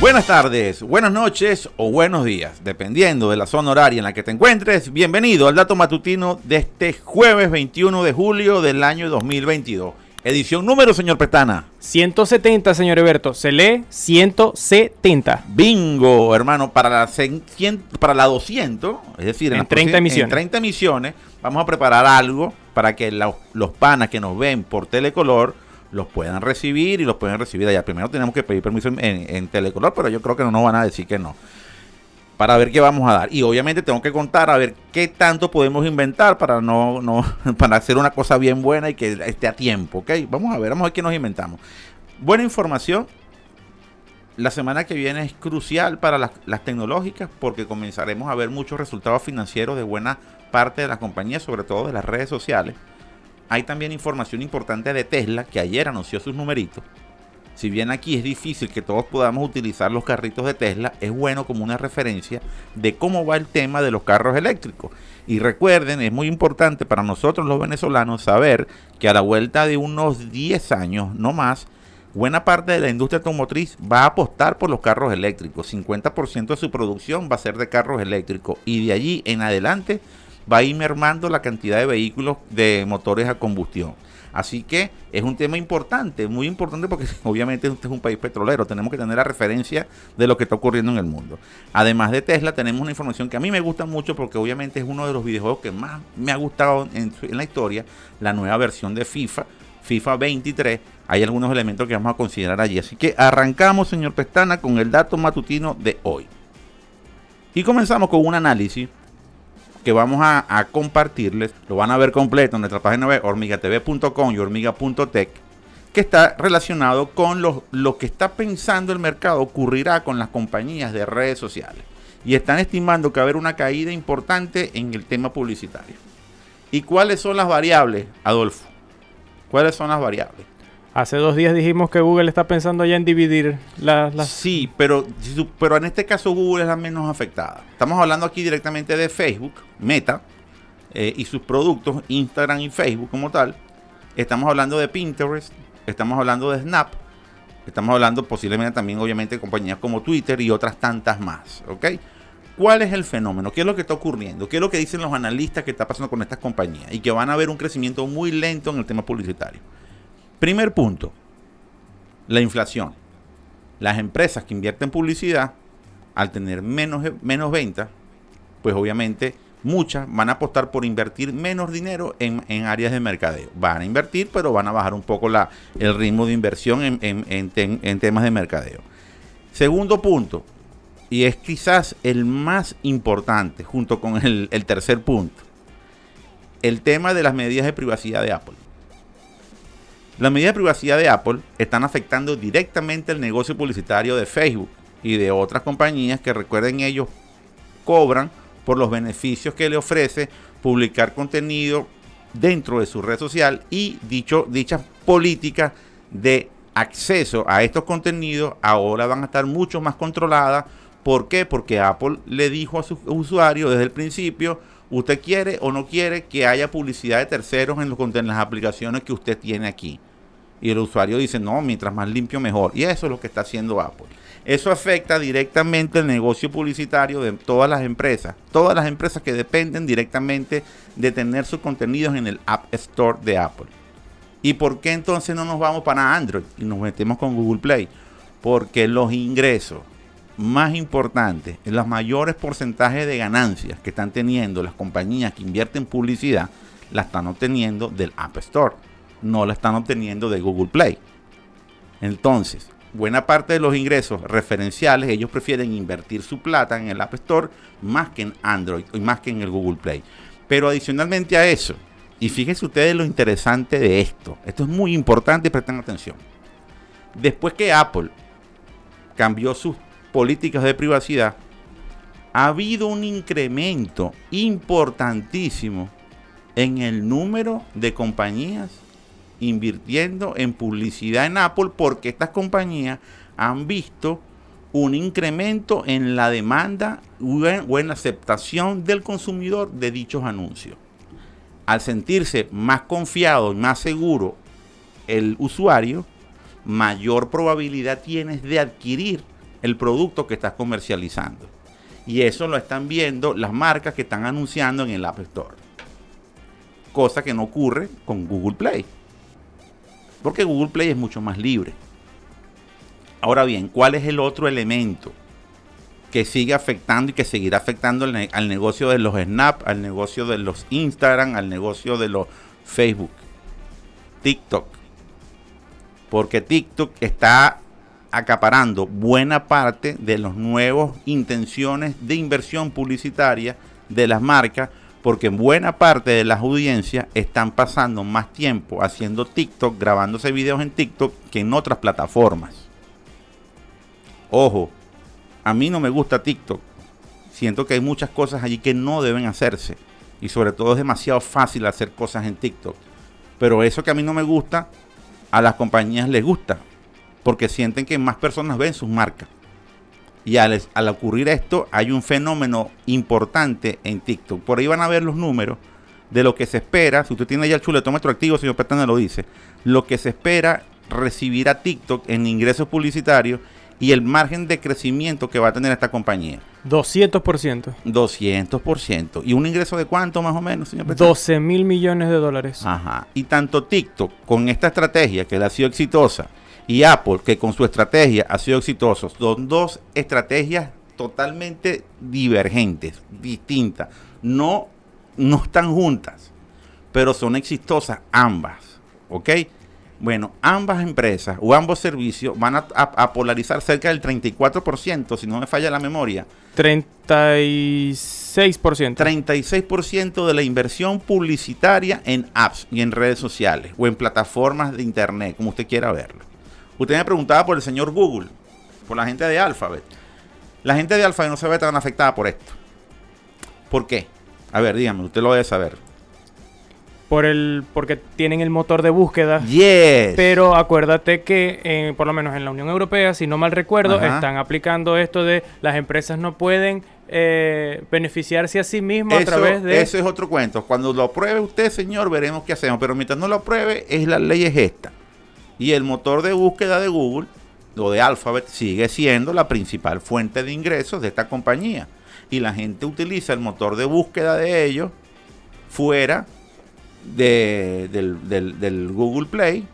Buenas tardes, buenas noches o buenos días, dependiendo de la zona horaria en la que te encuentres. Bienvenido al dato matutino de este jueves 21 de julio del año 2022. Edición número, señor Pestana. 170, señor Eberto. Se lee 170. Bingo, hermano, para la, para la 200, es decir, en, 30 emisiones. En 30 emisiones, vamos a preparar algo para que los panas que nos ven por telecolor los puedan recibir y los pueden recibir allá. Primero tenemos que pedir permiso en, Telecolor, pero yo creo que no nos van a decir que no. Para ver qué vamos a dar. Y obviamente tengo que contar a ver qué tanto podemos inventar para no, no para hacer una cosa bien buena y que esté a tiempo. ¿ok? Vamos a ver, vamos a ver qué nos inventamos. Buena información. La semana que viene es crucial para las, las tecnológicas porque comenzaremos a ver muchos resultados financieros de buena parte de las compañías, sobre todo de las redes sociales hay también información importante de Tesla, que ayer anunció sus numeritos. Si bien aquí es difícil que todos podamos utilizar los carritos de Tesla, es bueno como una referencia de cómo va el tema de los carros eléctricos. Y recuerden, es muy importante para nosotros los venezolanos saber que a la vuelta de unos 10 años, no más, buena parte de la industria automotriz va a apostar por los carros eléctricos. 50% de su producción va a ser de carros eléctricos. Y de allí en adelante va a ir mermando la cantidad de vehículos de motores a combustión. Así que es un tema importante, muy importante porque obviamente este es un país petrolero, tenemos que tener la referencia de lo que está ocurriendo en el mundo. Además de Tesla, tenemos una información que a mí me gusta mucho porque obviamente es uno de los videojuegos que más me ha gustado en, la historia, la nueva versión de FIFA, FIFA 23. Hay algunos elementos que vamos a considerar allí. Así que arrancamos, señor Pestana, con el dato matutino de hoy. Y comenzamos con un análisis que vamos a, compartirles, lo van a ver completo en nuestra página web hormigatv.com y hormiga.tech, que está relacionado con lo, lo que está pensando el mercado ocurrirá con las compañías de redes sociales. Y están estimando que va a haber una caída importante en el tema publicitario. ¿Y cuáles son las variables, Adolfo? ¿Cuáles son las variables? Hace dos días dijimos que Google está pensando ya en dividir las... Sí, pero, pero en este caso Google es la menos afectada. Estamos hablando aquí directamente de Facebook, Meta, eh, y sus productos, Instagram y Facebook como tal. Estamos hablando de Pinterest, estamos hablando de Snap, estamos hablando posiblemente también obviamente de compañías como Twitter y otras tantas más, ¿ok? ¿Cuál es el fenómeno? ¿Qué es lo que está ocurriendo? ¿Qué es lo que dicen los analistas que está pasando con estas compañías? Y que van a ver un crecimiento muy lento en el tema publicitario. Primer punto, la inflación. Las empresas que invierten en publicidad, al tener menos, menos ventas, pues obviamente muchas van a apostar por invertir menos dinero en, áreas de mercadeo. Van a invertir, pero van a bajar un poco la, el ritmo de inversión en, temas de mercadeo. Segundo punto, y es quizás el más importante junto con el tercer punto, el tema de las medidas de privacidad de Apple. Las medidas de privacidad de Apple están afectando directamente el negocio publicitario de Facebook y de otras compañías que recuerden ellos cobran por los beneficios que le ofrece publicar contenido dentro de su red social y dicho, dichas políticas de acceso a estos contenidos ahora van a estar mucho más controladas. ¿Por qué? Porque Apple le dijo a sus usuarios desde el principio, usted quiere o no quiere que haya publicidad de terceros en, los, en las aplicaciones que usted tiene aquí. Y el usuario dice, no, mientras más limpio mejor. Y eso es lo que está haciendo Apple. Eso afecta directamente el negocio publicitario de todas las empresas. Todas las empresas que dependen directamente de tener sus contenidos en el App Store de Apple. ¿Y por qué entonces no nos vamos para Android y nos metemos con Google Play? Porque los ingresos más importantes, los mayores porcentajes de ganancias que están teniendo las compañías que invierten en publicidad, la están obteniendo del App Store no la están obteniendo de Google Play. Entonces, buena parte de los ingresos referenciales, ellos prefieren invertir su plata en el App Store más que en Android y más que en el Google Play. Pero adicionalmente a eso, y fíjense ustedes lo interesante de esto, esto es muy importante y presten atención. Después que Apple cambió sus políticas de privacidad, ha habido un incremento importantísimo en el número de compañías invirtiendo en publicidad en Apple porque estas compañías han visto un incremento en la demanda o en la aceptación del consumidor de dichos anuncios. Al sentirse más confiado y más seguro el usuario, mayor probabilidad tienes de adquirir el producto que estás comercializando. Y eso lo están viendo las marcas que están anunciando en el App Store. Cosa que no ocurre con Google Play. Porque Google Play es mucho más libre. Ahora bien, ¿cuál es el otro elemento que sigue afectando y que seguirá afectando al, negocio de los Snap, al negocio de los Instagram, al negocio de los Facebook? TikTok. Porque TikTok está acaparando buena parte de las nuevas intenciones de inversión publicitaria de las marcas, porque buena parte de las audiencias están pasando más tiempo haciendo TikTok, grabándose videos en TikTok que en otras plataformas. Ojo, a mí no me gusta TikTok. Siento que hay muchas cosas allí que no deben hacerse. Y sobre todo es demasiado fácil hacer cosas en TikTok. Pero eso que a mí no me gusta, a las compañías les gusta porque sienten que más personas ven sus marcas. Y al, ocurrir esto, hay un fenómeno importante en TikTok. Por ahí van a ver los números de lo que se espera. Si usted tiene ya el chuletómetro activo, señor Petana lo dice. Lo que se espera recibir a TikTok en ingresos publicitarios y el margen de crecimiento que va a tener esta compañía. 200%. 200%. ¿Y un ingreso de cuánto más o menos, señor Petana? 12 mil millones de dólares. Ajá. Y tanto TikTok, con esta estrategia que le ha sido exitosa, y Apple, que con su estrategia ha sido exitoso. Son dos estrategias totalmente divergentes, distintas. No, no están juntas, pero son exitosas ambas. ¿Ok? Bueno, ambas empresas o ambos servicios van a, polarizar cerca del 34%, si no me falla la memoria. 36%. 36% de la inversión publicitaria en apps y en redes sociales o en plataformas de internet, como usted quiera verlo. Usted me preguntaba por el señor Google, por la gente de Alphabet. La gente de Alphabet no se ve tan afectada por esto. ¿Por qué? A ver, dígame, usted lo debe saber. Por el, porque tienen el motor de búsqueda. Yes. Pero acuérdate que, eh, por lo menos en la Unión Europea, si no mal recuerdo, están aplicando esto de las empresas no pueden eh, beneficiarse a sí mismas a través de... Eso es otro cuento. Cuando lo apruebe usted, señor, veremos qué hacemos. Pero mientras no lo apruebe, es la ley es esta. Y el motor de búsqueda de Google o de Alphabet sigue siendo la principal fuente de ingresos de esta compañía. Y la gente utiliza el motor de búsqueda de ellos fuera del, Google Play.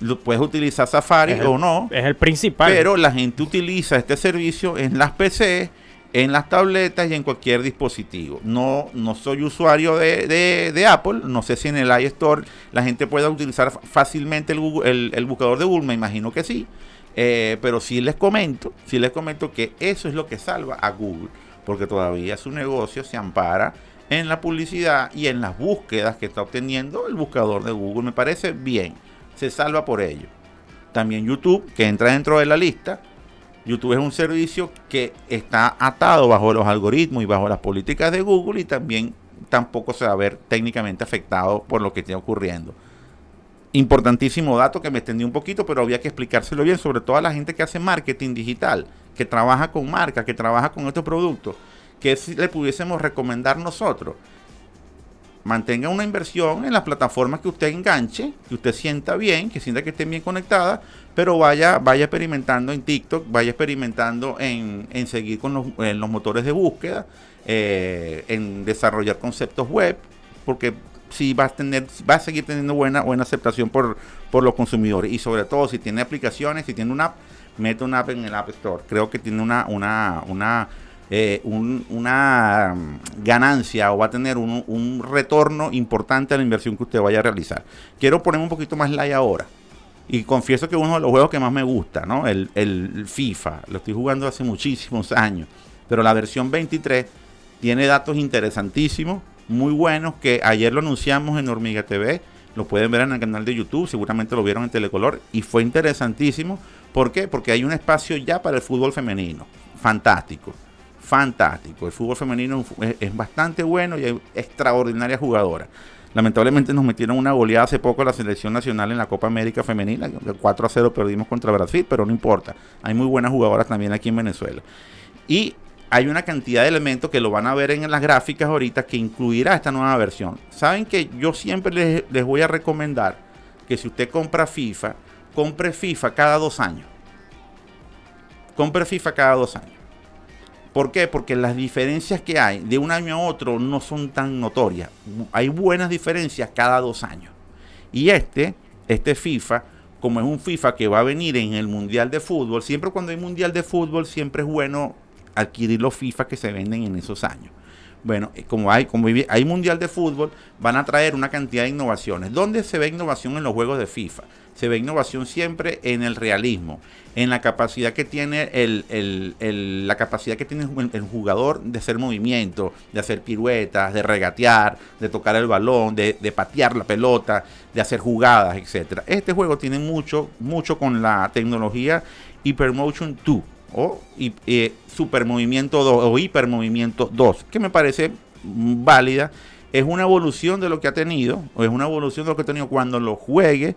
Lo puedes utilizar Safari o no. Es el principal. Pero la gente utiliza este servicio en las PC en las tabletas y en cualquier dispositivo. No, no soy usuario de, Apple, no sé si en el iStore la gente pueda utilizar fácilmente el, el, buscador de Google, me imagino que sí. Eh, pero sí les comento, sí les comento que eso es lo que salva a Google, porque todavía su negocio se ampara en la publicidad y en las búsquedas que está obteniendo el buscador de Google. Me parece bien, se salva por ello. También YouTube, que entra dentro de la lista, YouTube es un servicio que está atado bajo los algoritmos y bajo las políticas de Google y también tampoco se va a ver técnicamente afectado por lo que esté ocurriendo. Importantísimo dato que me extendí un poquito, pero había que explicárselo bien, sobre todo a la gente que hace marketing digital, que trabaja con marcas, que trabaja con estos productos, que si le pudiésemos recomendar nosotros mantenga una inversión en las plataformas que usted enganche, que usted sienta bien, que sienta que estén bien conectadas, pero vaya, vaya experimentando en TikTok, vaya experimentando en, seguir con los, motores de búsqueda, eh, en desarrollar conceptos web, porque sí va a tener, va a seguir teniendo buena, buena aceptación por, por los consumidores. Y sobre todo si tiene aplicaciones, si tiene una app, mete una app en el App Store. Creo que tiene una, una, una eh, una mm, ganancia o va a tener un, retorno importante a la inversión que usted vaya a realizar. Quiero ponerme un poquito más light ahora. Y confieso que uno de los juegos que más me gusta, ¿no? El, el FIFA. Lo estoy jugando hace muchísimos años. Pero la versión 23 tiene datos interesantísimos, muy buenos, que ayer lo anunciamos en Hormiga TV. Lo pueden ver en el canal de YouTube, seguramente lo vieron en Telecolor. Y fue interesantísimo. ¿Por qué? Porque hay un espacio ya para el fútbol femenino. Fantástico fantástico. El fútbol femenino es, bastante bueno y hay extraordinarias jugadoras. Lamentablemente nos metieron una goleada hace poco a la selección nacional en la Copa América Femenina. 4 a 0 perdimos contra Brasil, pero no importa. Hay muy buenas jugadoras también aquí en Venezuela. Y hay una cantidad de elementos que lo van a ver en las gráficas ahorita que incluirá esta nueva versión. Saben que yo siempre les, les voy a recomendar que si usted compra FIFA, compre FIFA cada dos años compre FIFA cada dos años. ¿Por qué? Porque las diferencias que hay de un año a otro no son tan notorias. Hay buenas diferencias cada dos años. Y este, este FIFA, como es un FIFA que va a venir en el Mundial de Fútbol, siempre cuando hay Mundial de Fútbol, siempre es bueno adquirir los FIFA que se venden en esos años. Bueno, eh, como hay, como hay mundial de fútbol, van a traer una cantidad de innovaciones. ¿Dónde se ve innovación en los juegos de FIFA? Se ve innovación siempre en el realismo, en la capacidad que tiene el, la capacidad que tiene el, jugador de hacer movimiento, de hacer piruetas, de regatear, de tocar el balón, de, patear la pelota, de hacer jugadas, etcétera. Este juego tiene mucho, mucho con la tecnología Hypermotion 2 o eh, Supermovimiento 2 o Hipermovimiento 2, que me parece válida. Es una evolución de lo que ha tenido, o es una evolución de lo que ha tenido cuando lo juegue.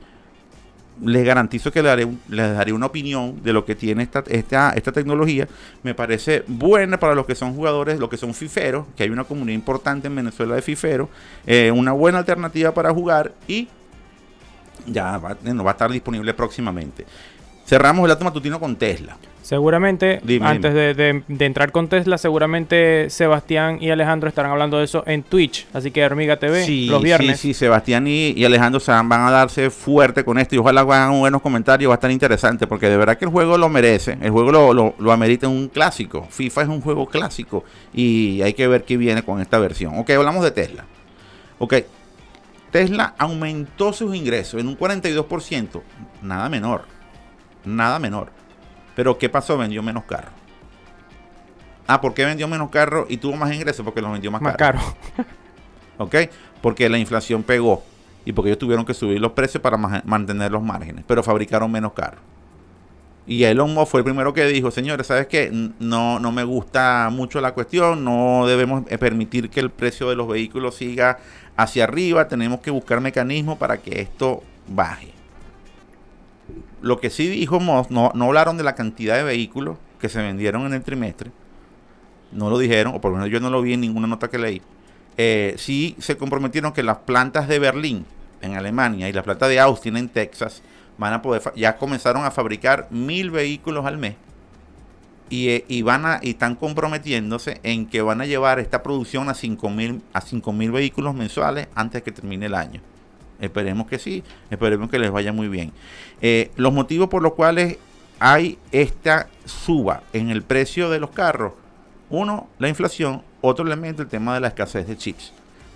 Les garantizo que les daré, una opinión de lo que tiene esta, esta, esta tecnología. Me parece buena para los que son jugadores, los que son fiferos, que hay una comunidad importante en Venezuela de fiferos. Eh, una buena alternativa para jugar y ya va, va a estar disponible próximamente. Cerramos el dato matutino con Tesla. Seguramente, antes De, entrar con Tesla, seguramente Sebastián y Alejandro estarán hablando de eso en Twitch. Así que Hormiga TV, los viernes. Sí, sí, Sebastián y, Alejandro se van, a darse fuerte con esto y ojalá hagan buenos comentarios, va a estar interesante porque de verdad que el juego lo merece, el juego lo, lo, lo amerita un clásico. FIFA es un juego clásico y hay que ver qué viene con esta versión. Ok, hablamos de Tesla. Ok, Tesla aumentó sus ingresos en un 42%, nada menor, nada menor pero ¿qué pasó? Vendió menos carro. Ah, ¿por qué vendió menos carro y tuvo más ingresos? Porque los vendió más, más caro. ¿Ok? Porque la inflación pegó y porque ellos tuvieron que subir los precios para mantener los márgenes, pero fabricaron menos carros. Y Elon Musk fue el primero que dijo, señores, ¿sabes qué? No, no me gusta mucho la cuestión, no debemos eh, permitir que el precio de los vehículos siga hacia arriba, tenemos que buscar mecanismos para que esto baje. Lo que sí dijo Moss, no, no hablaron de la cantidad de vehículos que se vendieron en el trimestre. No lo dijeron, o por lo menos yo no lo vi en ninguna nota que leí. Eh, sí se comprometieron que las plantas de Berlín, en Alemania, y la planta de Austin, en Texas, van a poder, ya comenzaron a fabricar mil vehículos al mes. Y, eh, y, van a, y están comprometiéndose en que van a llevar esta producción a 5.000 a 5 vehículos mensuales antes que termine el año. Esperemos que sí, esperemos que les vaya muy bien. Eh, los motivos por los cuales hay esta suba en el precio de los carros, uno, la inflación, otro elemento, el tema de la escasez de chips,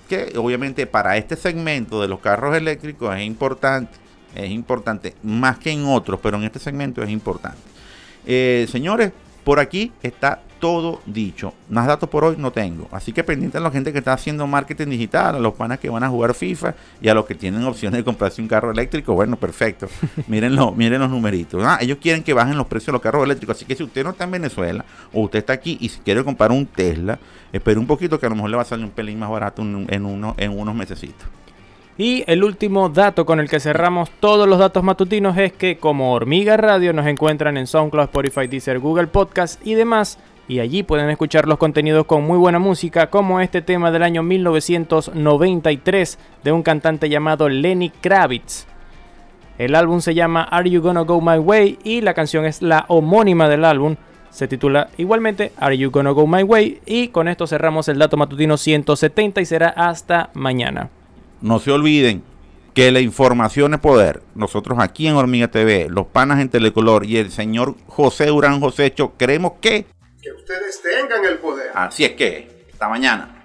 que obviamente para este segmento de los carros eléctricos es importante, es importante, más que en otros, pero en este segmento es importante. Eh, señores, por aquí está todo dicho. Más datos por hoy no tengo. Así que pendiente a la gente que está haciendo marketing digital, a los panas que van a jugar FIFA y a los que tienen opciones de comprarse un carro eléctrico. Bueno, perfecto. Mírenlo, miren los numeritos. Ah, ellos quieren que bajen los precios de los carros eléctricos. Así que si usted no está en Venezuela o usted está aquí y si quiere comprar un Tesla, espere un poquito que a lo mejor le va a salir un pelín más barato en, uno, en unos mesecitos. Y el último dato con el que cerramos todos los datos matutinos es que como Hormiga Radio nos encuentran en SoundCloud, Spotify, Deezer, Google Podcast y demás y allí pueden escuchar los contenidos con muy buena música, como este tema del año 1993 de un cantante llamado Lenny Kravitz. El álbum se llama Are You Gonna Go My Way y la canción es la homónima del álbum. Se titula igualmente Are You Gonna Go My Way y con esto cerramos el dato matutino 170 y será hasta mañana. No se olviden que la información es poder. Nosotros aquí en Hormiga TV, los panas en Telecolor y el señor José Durán Josécho creemos que que ustedes tengan el poder. Así es que, esta mañana.